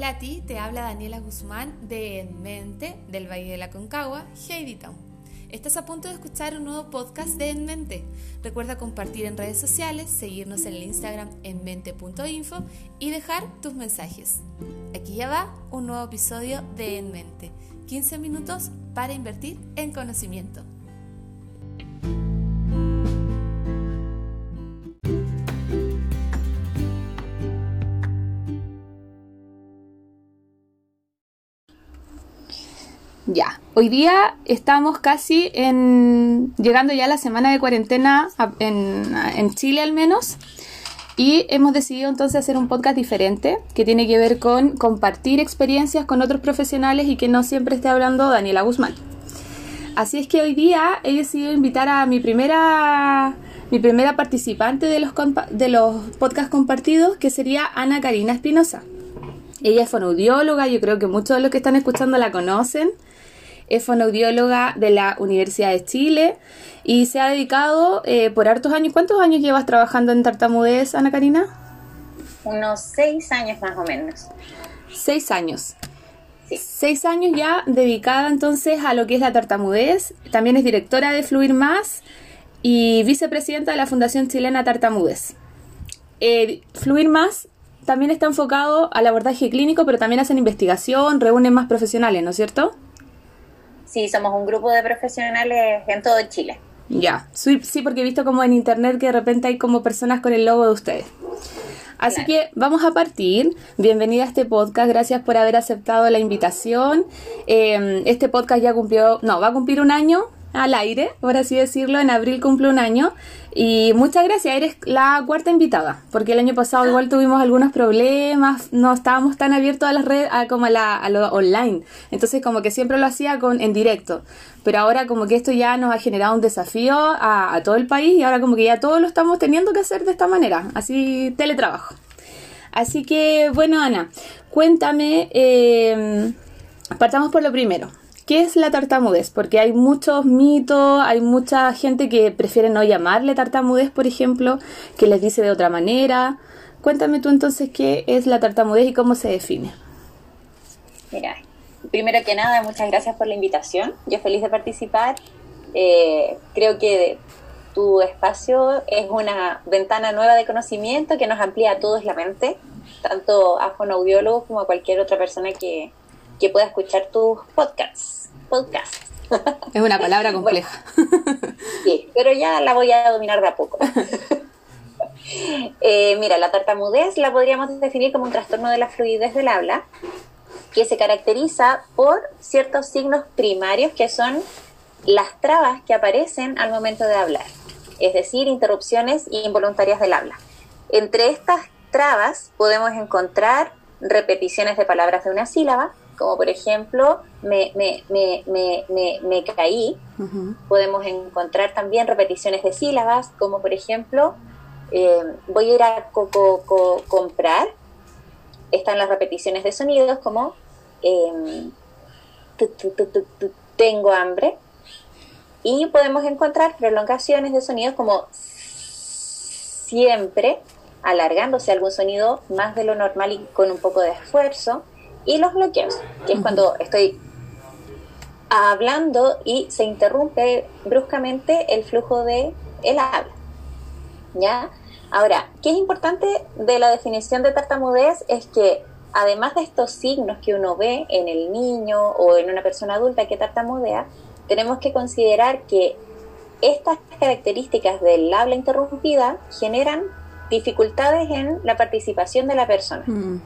Hola a ti, te habla Daniela Guzmán de En Mente, del Valle de la Concagua, Heidi Town. Estás a punto de escuchar un nuevo podcast de En Mente. Recuerda compartir en redes sociales, seguirnos en el Instagram enmente.info y dejar tus mensajes. Aquí ya va un nuevo episodio de En Mente. 15 minutos para invertir en conocimiento. Ya, hoy día estamos casi en llegando ya a la semana de cuarentena en, Chile al menos y hemos decidido entonces hacer un podcast diferente que tiene que ver con compartir experiencias con otros profesionales y que no siempre esté hablando Daniela Guzmán. Así es que hoy día he decidido invitar a mi primera mi primera participante de los, de los podcasts compartidos que sería Ana Karina Espinosa. Ella es fonoaudióloga, yo creo que muchos de los que están escuchando la conocen es fonoaudióloga de la Universidad de Chile y se ha dedicado eh, por hartos años. ¿Cuántos años llevas trabajando en tartamudez, Ana Karina? Unos seis años más o menos. Seis años. Seis años ya dedicada entonces a lo que es la tartamudez. También es directora de Fluir Más y vicepresidenta de la Fundación Chilena Tartamudez. Eh, Fluir Más también está enfocado al abordaje clínico, pero también hacen investigación, reúnen más profesionales, ¿no es cierto? Sí, somos un grupo de profesionales en todo Chile. Ya, sí, porque he visto como en internet que de repente hay como personas con el logo de ustedes. Así que vamos a partir. Bienvenida a este podcast. Gracias por haber aceptado la invitación. Eh, este podcast ya cumplió, no, va a cumplir un año al aire, por así decirlo. En abril cumple un año. Y muchas gracias, eres la cuarta invitada, porque el año pasado igual tuvimos algunos problemas, no estábamos tan abiertos a las redes como a, la, a lo online. Entonces como que siempre lo hacía con, en directo. Pero ahora como que esto ya nos ha generado un desafío a, todo el país y ahora como que ya todos lo estamos teniendo que hacer de esta manera, así teletrabajo. Así que bueno, Ana, cuéntame, eh, partamos por lo primero. ¿Qué es la tartamudez? Porque hay muchos mitos, hay mucha gente que prefiere no llamarle tartamudez, por ejemplo, que les dice de otra manera. Cuéntame tú entonces qué es la tartamudez y cómo se define. Mira, primero que nada, muchas gracias por la invitación. Yo feliz de participar. Eh, creo que tu espacio es una ventana nueva de conocimiento que nos amplía a todos la mente, tanto a fonoaudiólogos como a cualquier otra persona que, que pueda escuchar tus podcasts podcast. Es una palabra compleja. sí, pero ya la voy a dominar de a poco. Eh, mira, la tartamudez la podríamos definir como un trastorno de la fluidez del habla que se caracteriza por ciertos signos primarios que son las trabas que aparecen al momento de hablar, es decir, interrupciones involuntarias del habla. Entre estas trabas podemos encontrar repeticiones de palabras de una sílaba, como por ejemplo me, me, me, me, me caí. Podemos encontrar también repeticiones de sílabas, como por ejemplo eh, voy a ir a comprar. Están las repeticiones de sonidos como em, tengo hambre. Y podemos encontrar prolongaciones de sonidos como siempre, alargándose algún sonido más de lo normal y con un poco de esfuerzo y los bloqueos, que es cuando estoy hablando y se interrumpe bruscamente el flujo de el habla. ¿Ya? Ahora, ¿qué es importante de la definición de tartamudez? Es que además de estos signos que uno ve en el niño o en una persona adulta que tartamudea, tenemos que considerar que estas características del habla interrumpida generan dificultades en la participación de la persona. Mm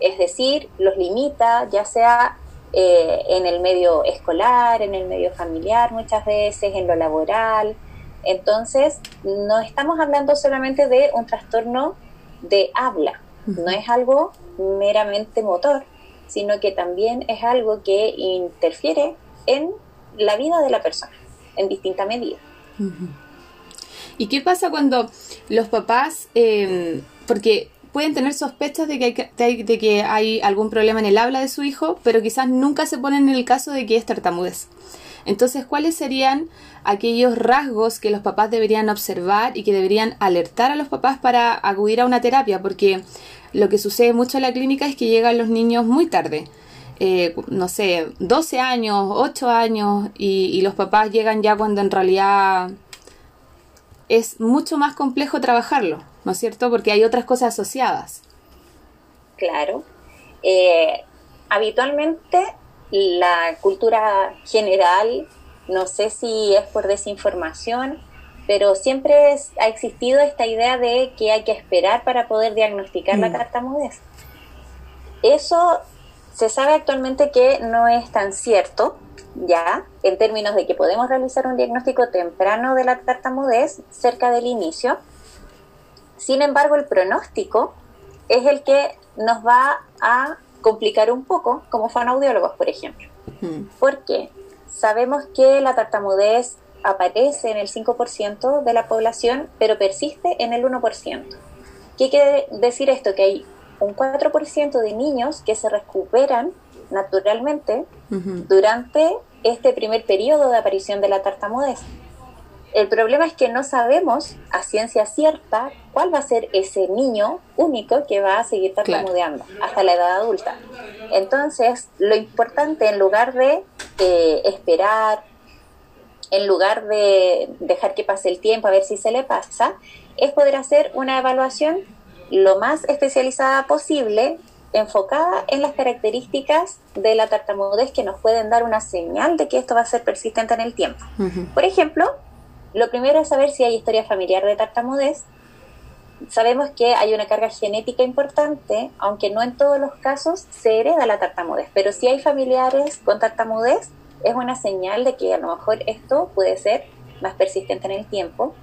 es decir, los limita ya sea eh, en el medio escolar, en el medio familiar, muchas veces en lo laboral. Entonces, no estamos hablando solamente de un trastorno de habla, no es algo meramente motor, sino que también es algo que interfiere en la vida de la persona, en distinta medida. ¿Y qué pasa cuando los papás, eh, porque pueden tener sospechas de que, hay, de que hay algún problema en el habla de su hijo, pero quizás nunca se ponen en el caso de que es tartamudez. Entonces, ¿cuáles serían aquellos rasgos que los papás deberían observar y que deberían alertar a los papás para acudir a una terapia? Porque lo que sucede mucho en la clínica es que llegan los niños muy tarde. Eh, no sé, 12 años, 8 años y, y los papás llegan ya cuando en realidad es mucho más complejo trabajarlo, ¿no es cierto? Porque hay otras cosas asociadas. Claro. Eh, habitualmente la cultura general, no sé si es por desinformación, pero siempre ha existido esta idea de que hay que esperar para poder diagnosticar la mm. tartamudez. Eso se sabe actualmente que no es tan cierto, ya, en términos de que podemos realizar un diagnóstico temprano de la tartamudez cerca del inicio. Sin embargo, el pronóstico es el que nos va a complicar un poco como fonoaudiólogos, por ejemplo. Porque sabemos que la tartamudez aparece en el 5% de la población, pero persiste en el 1%. ¿Qué quiere decir esto? Que hay un 4% de niños que se recuperan naturalmente durante este primer periodo de aparición de la tartamudez. El problema es que no sabemos a ciencia cierta cuál va a ser ese niño único que va a seguir tartamudeando hasta la edad adulta. Entonces, lo importante en lugar de eh, esperar, en lugar de dejar que pase el tiempo a ver si se le pasa, es poder hacer una evaluación lo más especializada posible enfocada en las características de la tartamudez que nos pueden dar una señal de que esto va a ser persistente en el tiempo. Por ejemplo, lo primero es saber si hay historia familiar de tartamudez. Sabemos que hay una carga genética importante, aunque no en todos los casos se hereda la tartamudez, pero si hay familiares con tartamudez, es una señal de que a lo mejor esto puede ser más persistente en el tiempo.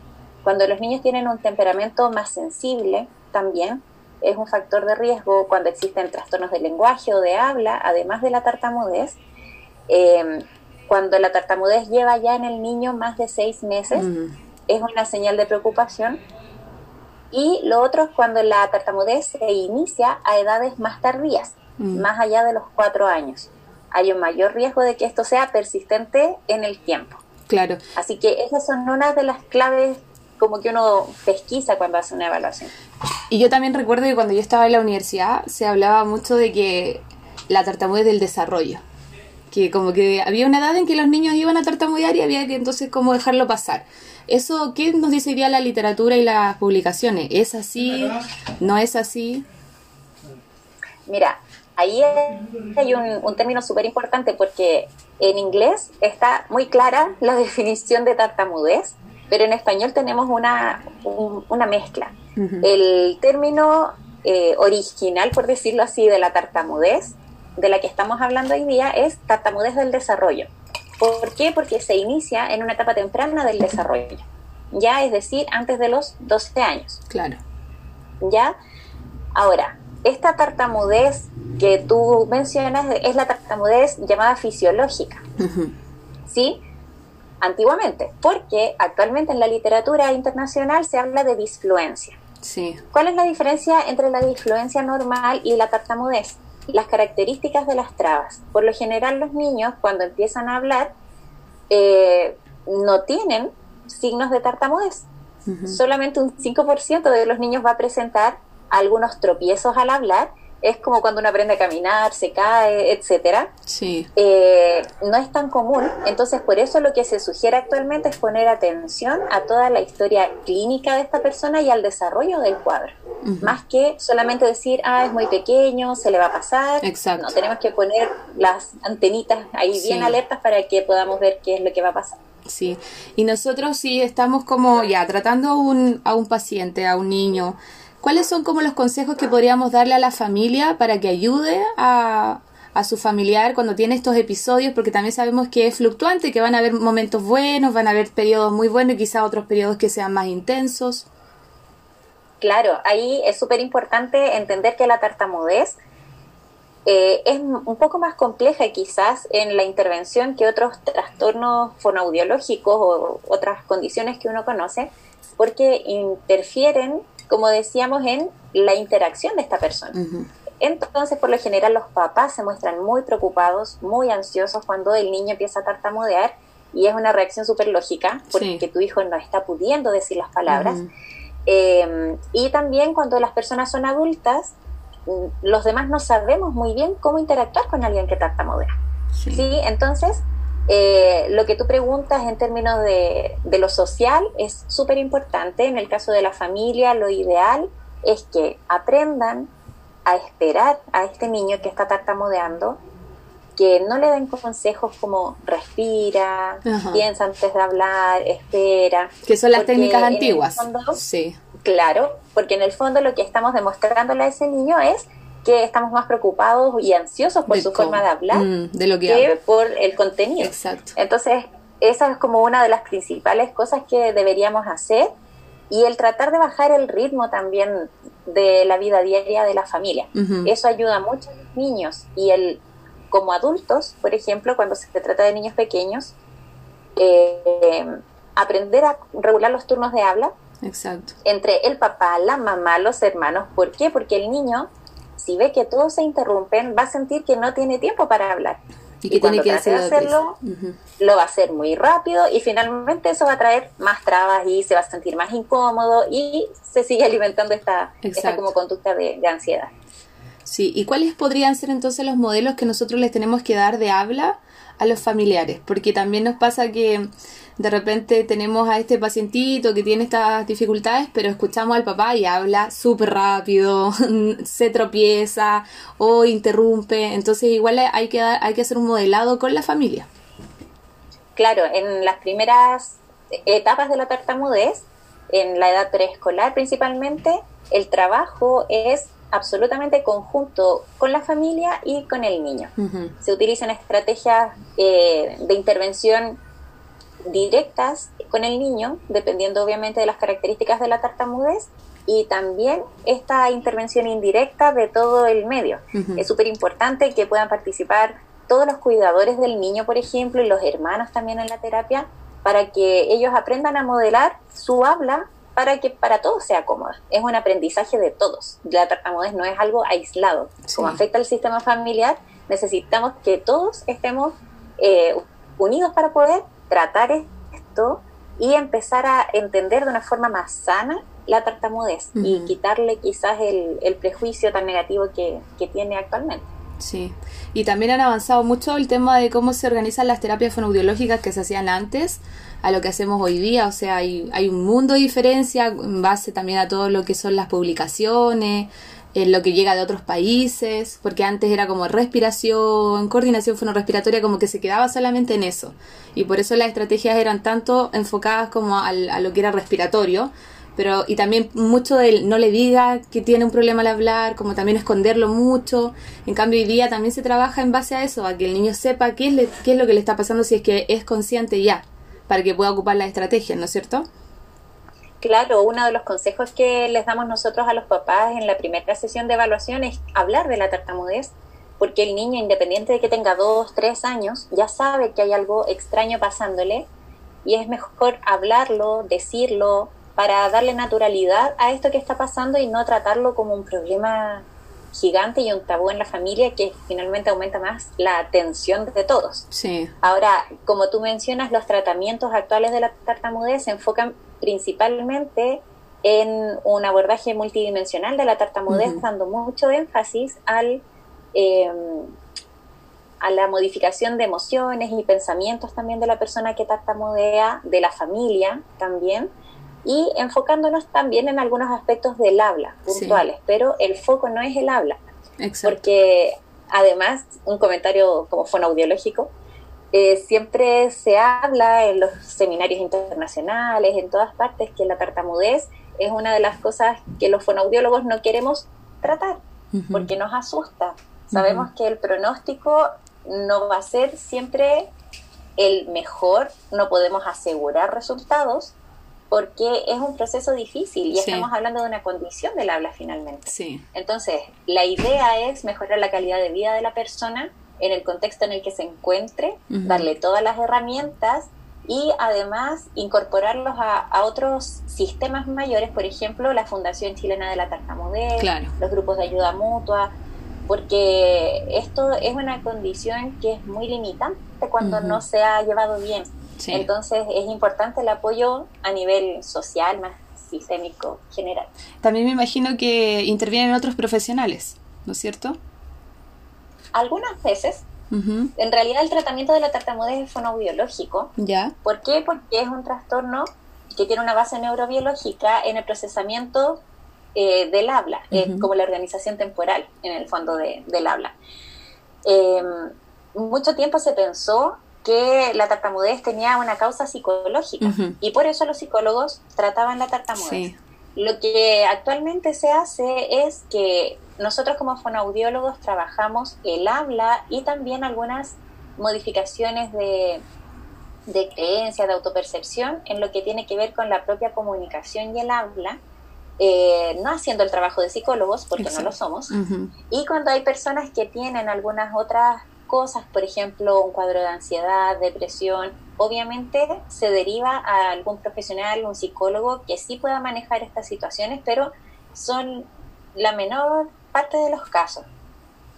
Cuando los niños tienen un temperamento más sensible, también es un factor de riesgo cuando existen trastornos de lenguaje o de habla, además de la tartamudez. Em, cuando la tartamudez lleva ya en el niño más de seis meses, es una señal de preocupación. Y lo otro es cuando la tartamudez se inicia a edades más tardías, más allá de los cuatro años. Hay un mayor riesgo de que esto sea persistente en el tiempo. Claro. Así que esas son una de las claves como que uno pesquisa cuando hace una evaluación. Y yo también recuerdo que cuando yo estaba en la universidad se hablaba mucho de que la tartamudez del desarrollo. Que como que había una edad en que los niños iban a tartamudear y había que entonces como dejarlo pasar. ¿Eso qué nos dice la literatura y las publicaciones? ¿Es así? ¿No es así? Mira, ahí hay un, un término súper importante porque en inglés está muy clara la definición de tartamudez pero en español tenemos una, una mezcla. El término eh, original, por decirlo así, de la tartamudez, de la que estamos hablando hoy día, es tartamudez del desarrollo. ¿Por qué? Porque se inicia en una etapa temprana del desarrollo, ya es decir, antes de los 12 años. Claro. ¿Ya? Ahora, esta tartamudez que tú mencionas es la tartamudez llamada fisiológica. ¿Sí? antiguamente, porque actualmente en la literatura internacional se habla de disfluencia. Sí. ¿Cuál es la diferencia entre la disfluencia normal y la tartamudez? Las características de las trabas. Por lo general los niños cuando empiezan a hablar eh, no tienen signos de tartamudez. Solamente un 5% de los niños va a presentar algunos tropiezos al hablar es como cuando uno aprende a caminar, se cae, etcétera. Sí. Eh, no es tan común, entonces por eso lo que se sugiere actualmente es poner atención a toda la historia clínica de esta persona y al desarrollo del cuadro. Más que solamente decir, ah, es muy pequeño, se le va a pasar. Exacto. No, tenemos que poner las antenitas ahí bien alertas para que podamos ver qué es lo que va a pasar. Sí, y nosotros sí estamos como ya tratando a un, a un paciente, a un niño, ¿Cuáles son como los consejos que podríamos darle a la familia para que ayude a, su familiar cuando tiene estos episodios? Porque también sabemos que es fluctuante, que van a haber momentos buenos, van a haber periodos muy buenos y quizá otros periodos que sean más intensos. Claro, ahí es súper importante entender que la tartamudez eh, es un poco más compleja quizás en la intervención que otros trastornos fonoaudiológicos o otras condiciones que uno conoce, porque interfieren como decíamos, en la interacción de esta persona. Entonces, por lo general, los papás se muestran muy preocupados, muy ansiosos cuando el niño empieza a tartamudear y es una reacción súper lógica porque tu hijo no está pudiendo decir las palabras. Eh, y también cuando las personas son adultas, mm, los demás no sabemos muy bien cómo interactuar con alguien que tartamudea. Sí. ¿sí? Entonces, eh, lo que tú preguntas en términos de, de lo social es súper importante. En el caso de la familia, lo ideal es que aprendan a esperar a este niño que está tartamudeando, que no le den consejos como respira, piensa antes de hablar, espera. Que son las técnicas antiguas. sí. Claro, porque en el fondo lo que estamos demostrándole a ese niño es que estamos más preocupados y ansiosos por su forma de hablar mm, de lo que, que por el contenido. Exacto. Entonces, esa es como una de las principales cosas que deberíamos hacer y el tratar de bajar el ritmo también de la vida diaria de la familia. Eso ayuda mucho a los niños y el como adultos, por ejemplo, cuando se trata de niños pequeños, eh, aprender a regular los turnos de habla Exacto. entre el papá, la mamá, los hermanos. ¿Por qué? Porque el niño, si ve que todos se interrumpen, va a sentir que no tiene tiempo para hablar. Y que tiene que hacerlo, lo va a hacer muy rápido y finalmente eso va a traer más trabas y se va a sentir más incómodo y se sigue alimentando esta, esta como conducta de ansiedad. Sí, ¿y cuáles podrían ser entonces los modelos que nosotros les tenemos que dar de habla a los familiares? Porque también nos pasa que de repente tenemos a este pacientito que tiene estas dificultades, pero escuchamos al papá y habla súper rápido, se tropieza o interrumpe, entonces igual hay que, hay que hacer un modelado con la familia. Claro, en las primeras etapas de la tartamudez, en la edad preescolar principalmente, el trabajo es absolutamente conjunto con la familia y con el niño. Se utilizan estrategias eh, de intervención directas con el niño, dependiendo obviamente de las características de la tartamudez, y también esta intervención indirecta de todo el medio. Es súper importante que puedan participar todos los cuidadores del niño, por ejemplo, y los hermanos también en la terapia, para que ellos aprendan a modelar su habla para que para todos sea cómoda. Es un aprendizaje de todos. La tartamudez no es algo aislado. Como afecta al sistema familiar, necesitamos que todos estemos eh, unidos para poder tratar esto y empezar a entender de una forma más sana la tartamudez y quitarle quizás el, el prejuicio tan negativo que, que tiene actualmente. Sí, y también han avanzado mucho el tema de cómo se organizan las terapias fonoaudiológicas que se hacían antes a lo que hacemos hoy día, o sea, hay, hay un mundo de diferencia en base también a todo lo que son las publicaciones, en lo que llega de otros países, porque antes era como respiración, coordinación fonorrespiratoria, como que se quedaba solamente en eso. Y por eso las estrategias eran tanto enfocadas como al, a lo que era respiratorio, pero y también mucho del no le diga que tiene un problema al hablar, como también esconderlo mucho. En cambio hoy día también se trabaja en base a eso, a que el niño sepa qué es, qué es lo que le está pasando si es que es consciente ya para que pueda ocupar la estrategia, ¿no es cierto? Claro, uno de los consejos que les damos nosotros a los papás en la primera sesión de evaluación es hablar de la tartamudez, porque el niño, independiente de que tenga dos, tres años, ya sabe que hay algo extraño pasándole y es mejor hablarlo, decirlo, para darle naturalidad a esto que está pasando y no tratarlo como un problema gigante y un tabú en la familia que finalmente aumenta más la atención de todos. Sí. Ahora, como tú mencionas, los tratamientos actuales de la tartamudez se enfocan principalmente en un abordaje multidimensional de la tartamudez, dando mucho énfasis al, em, a la modificación de emociones y pensamientos también de la persona que tartamudea, de la familia también, y enfocándonos también en algunos aspectos del habla puntuales, pero el foco no es el habla, porque además, un comentario como fonoaudiológico, eh, siempre se habla en los seminarios internacionales, en todas partes, que la tartamudez es una de las cosas que los fonoaudiólogos no queremos tratar, porque nos asusta. Sabemos que el pronóstico no va a ser siempre el mejor, no podemos asegurar resultados, porque es un proceso difícil y estamos hablando de una condición del habla finalmente. Sí. Entonces, la idea es mejorar la calidad de vida de la persona en el contexto en el que se encuentre, darle todas las herramientas y además incorporarlos a, otros sistemas mayores, por ejemplo, la Fundación Chilena de la Tartamudez, los grupos de ayuda mutua, porque esto es una condición que es muy limitante cuando no se ha llevado bien. Entonces es importante el apoyo a nivel social, más sistémico, general. También me imagino que intervienen otros profesionales, ¿no es cierto? Algunas veces. En realidad el tratamiento de la tartamudez es fonobiológico. ¿Ya? ¿Por qué? Porque es un trastorno que tiene una base neurobiológica en el procesamiento eh, del habla, como la organización temporal en el fondo del habla. Em, mucho tiempo se pensó que la tartamudez tenía una causa psicológica y por eso los psicólogos trataban la tartamudez. Lo que actualmente se hace es que nosotros como fonoaudiólogos trabajamos el habla y también algunas modificaciones de, de creencia, de autopercepción en lo que tiene que ver con la propia comunicación y el habla, eh, no haciendo el trabajo de psicólogos, porque no lo somos, y cuando hay personas que tienen algunas otras cosas, por ejemplo, un cuadro de ansiedad, depresión, obviamente se deriva a algún profesional, un psicólogo que sí pueda manejar estas situaciones, pero son la menor parte de los casos.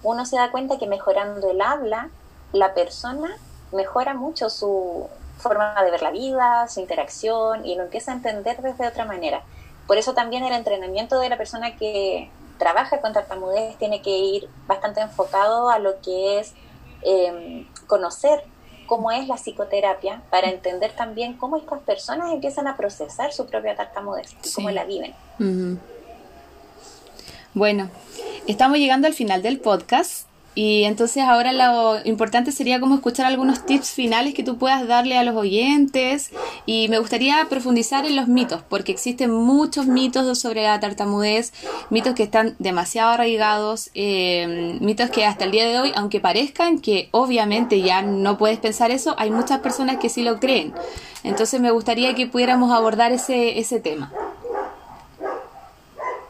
Uno se da cuenta que mejorando el habla, la persona mejora mucho su forma de ver la vida, su interacción y lo empieza a entender desde otra manera. Por eso también el entrenamiento de la persona que trabaja con tartamudez tiene que ir bastante enfocado a lo que es em, conocer cómo es la psicoterapia para entender también cómo estas personas empiezan a procesar su propia tartamudez y cómo la viven. Bueno, estamos llegando al final del podcast. Y entonces ahora lo importante sería como escuchar algunos tips finales que tú puedas darle a los oyentes. Y me gustaría profundizar en los mitos, porque existen muchos mitos sobre la tartamudez, mitos que están demasiado arraigados, eh, mitos que hasta el día de hoy, aunque parezcan que obviamente ya no puedes pensar eso, hay muchas personas que sí lo creen. Entonces me gustaría que pudiéramos abordar ese, ese tema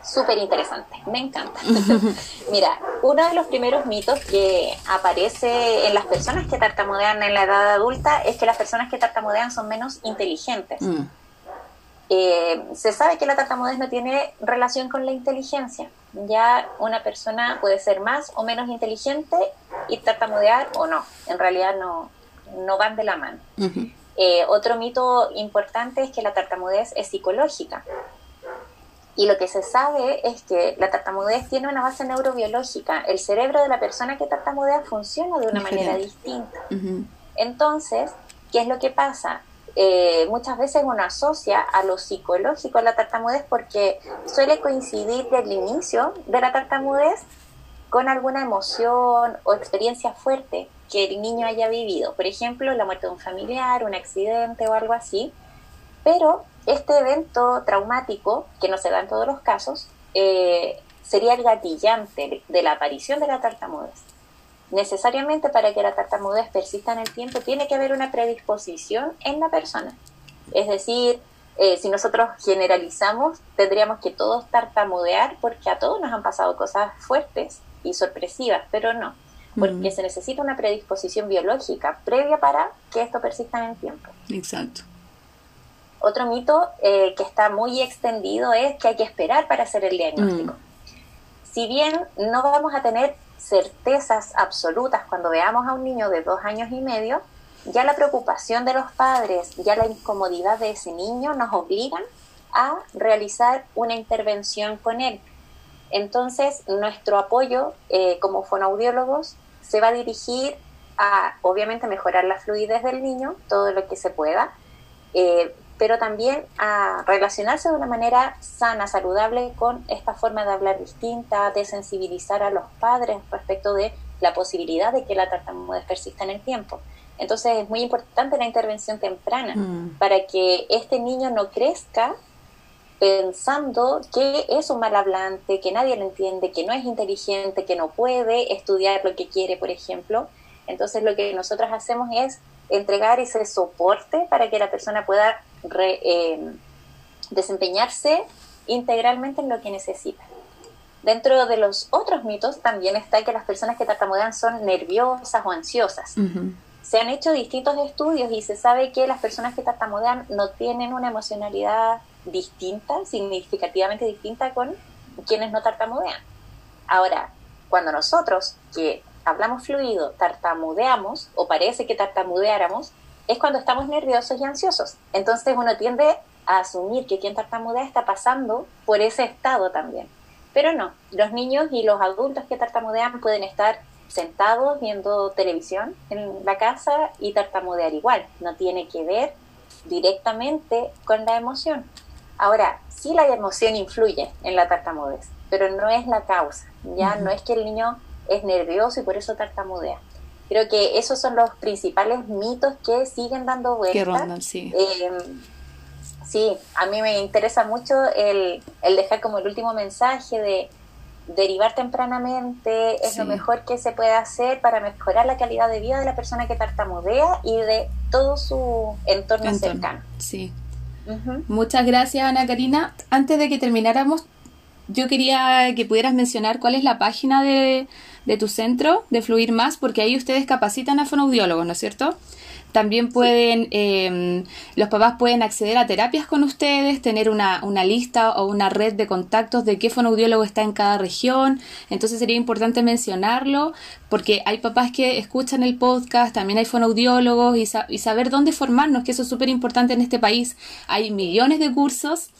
súper interesante, me encanta. Mira, uno de los primeros mitos que aparece en las personas que tartamudean en la edad adulta es que las personas que tartamudean son menos inteligentes. Mm. Eh, se sabe que la tartamudez no tiene relación con la inteligencia. Ya una persona puede ser más o menos inteligente y tartamudear o no. En realidad no, no van de la mano. Eh, otro mito importante es que la tartamudez es psicológica. Y lo que se sabe es que la tartamudez tiene una base neurobiológica. El cerebro de la persona que tartamudea funciona de una manera distinta. Entonces, ¿qué es lo que pasa? Eh, muchas veces uno asocia a lo psicológico a la tartamudez porque suele coincidir del inicio de la tartamudez con alguna emoción o experiencia fuerte que el niño haya vivido. Por ejemplo, la muerte de un familiar, un accidente o algo así. Pero este evento traumático, que no se da en todos los casos, eh, sería el gatillante de la aparición de la tartamudez. Necesariamente para que la tartamudez persista en el tiempo tiene que haber una predisposición en la persona. Es decir, eh, si nosotros generalizamos, tendríamos que todos tartamudear porque a todos nos han pasado cosas fuertes y sorpresivas, pero no, porque se necesita una predisposición biológica previa para que esto persista en el tiempo. Exacto. Otro mito eh, que está muy extendido es que hay que esperar para hacer el diagnóstico. Mm. Si bien no vamos a tener certezas absolutas cuando veamos a un niño de dos años y medio, ya la preocupación de los padres, ya la incomodidad de ese niño nos obligan a realizar una intervención con él. Entonces, nuestro apoyo eh, como fonoaudiólogos se va a dirigir a, obviamente, mejorar la fluidez del niño, todo lo que se pueda, eh, pero también a relacionarse de una manera sana, saludable con esta forma de hablar distinta, de sensibilizar a los padres respecto de la posibilidad de que la tartamudez persista en el tiempo. Entonces es muy importante la intervención temprana mm. para que este niño no crezca pensando que es un mal hablante, que nadie lo entiende, que no es inteligente, que no puede estudiar lo que quiere, por ejemplo. Entonces lo que nosotros hacemos es entregar ese soporte para que la persona pueda eh, desempeñarse integralmente en lo que necesita. Dentro de los otros mitos también está que las personas que tartamudean son nerviosas o ansiosas. Se han hecho distintos estudios y se sabe que las personas que tartamudean no tienen una emocionalidad distinta, significativamente distinta con quienes no tartamudean. Ahora, cuando nosotros que hablamos fluido tartamudeamos o parece que tartamudeáramos, es cuando estamos nerviosos y ansiosos. Entonces uno tiende a asumir que quien tartamudea está pasando por ese estado también. Pero no, los niños y los adultos que tartamudean pueden estar sentados viendo televisión en la casa y tartamudear igual. No tiene que ver directamente con la emoción. Ahora, sí la emoción influye en la tartamudez, pero no es la causa. Ya no es que el niño es nervioso y por eso tartamudea. Creo que esos son los principales mitos que siguen dando vueltas. sí. Eh, sí, a mí me interesa mucho el, el dejar como el último mensaje de derivar tempranamente es lo mejor que se puede hacer para mejorar la calidad de vida de la persona que tartamudea y de todo su entorno, cercano. Sí. Muchas gracias, Ana Karina. Antes de que termináramos, yo quería que pudieras mencionar cuál es la página de, de tu centro de Fluir Más, porque ahí ustedes capacitan a fonoaudiólogos, ¿no es cierto? También pueden, em, los papás pueden acceder a terapias con ustedes, tener una, una, lista o una red de contactos de qué fonoaudiólogo está en cada región. Entonces sería importante mencionarlo porque hay papás que escuchan el podcast, también hay fonoaudiólogos y, y saber dónde formarnos, que eso es súper importante en este país. Hay millones de cursos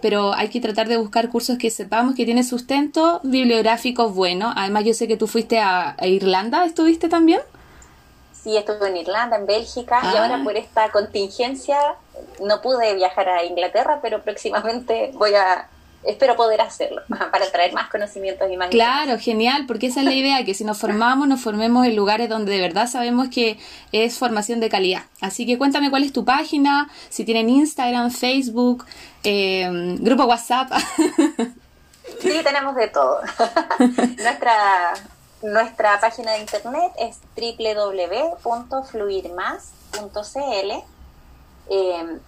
pero hay que tratar de buscar cursos que sepamos que tienen sustento bibliográfico bueno. Además, yo sé que tú fuiste a Irlanda, ¿estuviste también? Sí estuve en Irlanda, en Bélgica, y ahora ah. por esta contingencia no pude viajar a Inglaterra, pero próximamente voy a, espero poder hacerlo para traer más conocimientos y más. Claro, genial, porque esa es la idea, que si nos formamos, nos formemos en lugares donde de verdad sabemos que es formación de calidad. Así que cuéntame cuál es tu página, si tienen Instagram, Facebook, eh, grupo WhatsApp. Sí, tenemos de todo. Nuestra nuestra página de internet es www.fluirmas.cl. Em,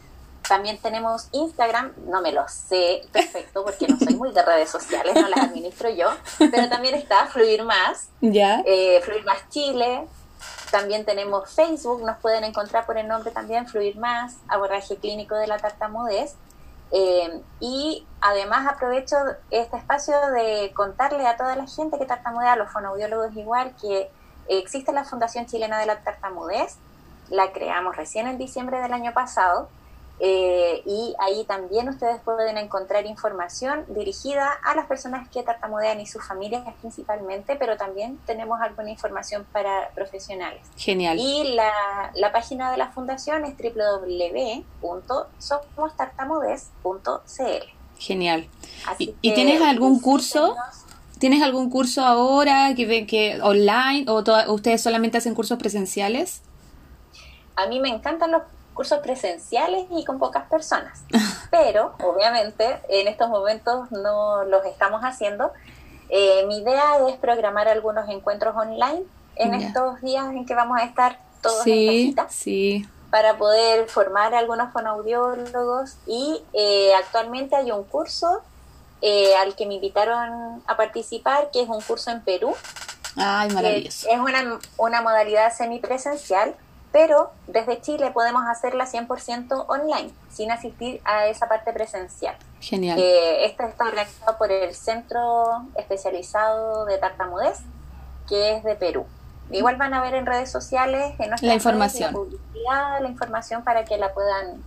también tenemos Instagram, no me lo sé perfecto porque no soy muy de redes sociales, no las administro yo, pero también está Fluir Más, ¿Ya? Eh, Fluir Más Chile. También tenemos Facebook, nos pueden encontrar por el nombre también Fluir Más, abordaje clínico de la tartamudez. Eh, y además aprovecho este espacio de contarle a toda la gente que tartamudea, a los fonoaudiólogos igual, que existe la Fundación Chilena de la Tartamudez, la creamos recién en diciembre del año pasado, eh, y ahí también ustedes pueden encontrar información dirigida a las personas que tartamudean y sus familias principalmente, pero también tenemos alguna información para profesionales. Genial. Y la, la página de la fundación es www.somostartamudez.cl. Genial. ¿Y, tienes algún curso? ¿Tienes algún curso ahora que, que online o ustedes solamente hacen cursos presenciales? A mí me encantan los cursos presenciales y con pocas personas. Pero, obviamente, en estos momentos no los estamos haciendo. Eh, mi idea es programar algunos encuentros online en estos días en que vamos a estar todos en casita. Sí. Para poder formar a algunos fonaudiólogos. Y eh, actualmente hay un curso eh, al que me invitaron a participar, que es un curso en Perú. Ay, maravilloso. Es una, una modalidad semipresencial pero desde Chile podemos hacerla 100% online, sin asistir a esa parte presencial. Genial. Eh, esta está organizado por el Centro Especializado de Tartamudez, que es de Perú. Igual van a ver en redes sociales, en nuestra la información. la publicidad, la información para que la puedan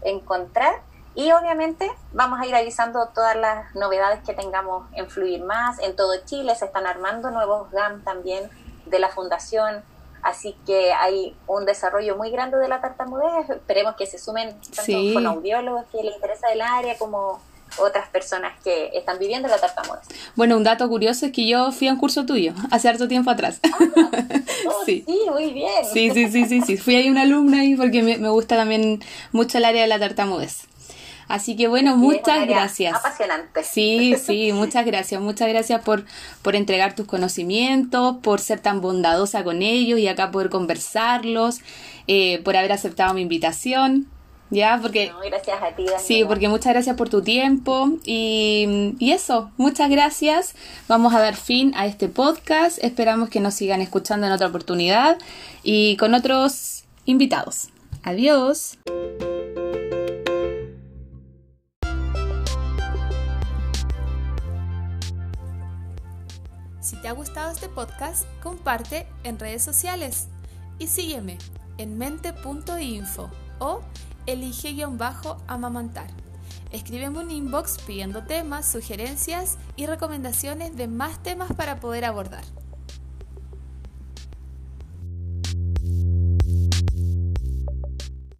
encontrar. Y obviamente vamos a ir avisando todas las novedades que tengamos en Fluir Más. En todo Chile se están armando nuevos GAM también de la Fundación Así que hay un desarrollo muy grande de la tartamudez. Esperemos que se sumen tanto sí. audiólogos que les interesa el área como otras personas que están viviendo la tartamudez. Bueno, un dato curioso es que yo fui a un curso tuyo hace harto tiempo atrás. Ah, oh, sí. muy bien. Sí, sí, sí, sí, sí. Fui ahí una alumna ahí porque me, me gusta también mucho el área de la tartamudez. Así que bueno, muchas gracias. Apasionante. Sí, sí, muchas gracias. Muchas gracias por, por entregar tus conocimientos, por ser tan bondadosa con ellos y acá poder conversarlos, eh, por haber aceptado mi invitación. Ya, porque... gracias a ti, Sí, porque muchas gracias por tu tiempo y, y eso, muchas gracias. Vamos a dar fin a este podcast. Esperamos que nos sigan escuchando en otra oportunidad y con otros invitados. Adiós. Te ha gustado este podcast, comparte en redes sociales y sígueme en mente.info o elige-amamantar. Escríbeme un inbox pidiendo temas, sugerencias y recomendaciones de más temas para poder abordar.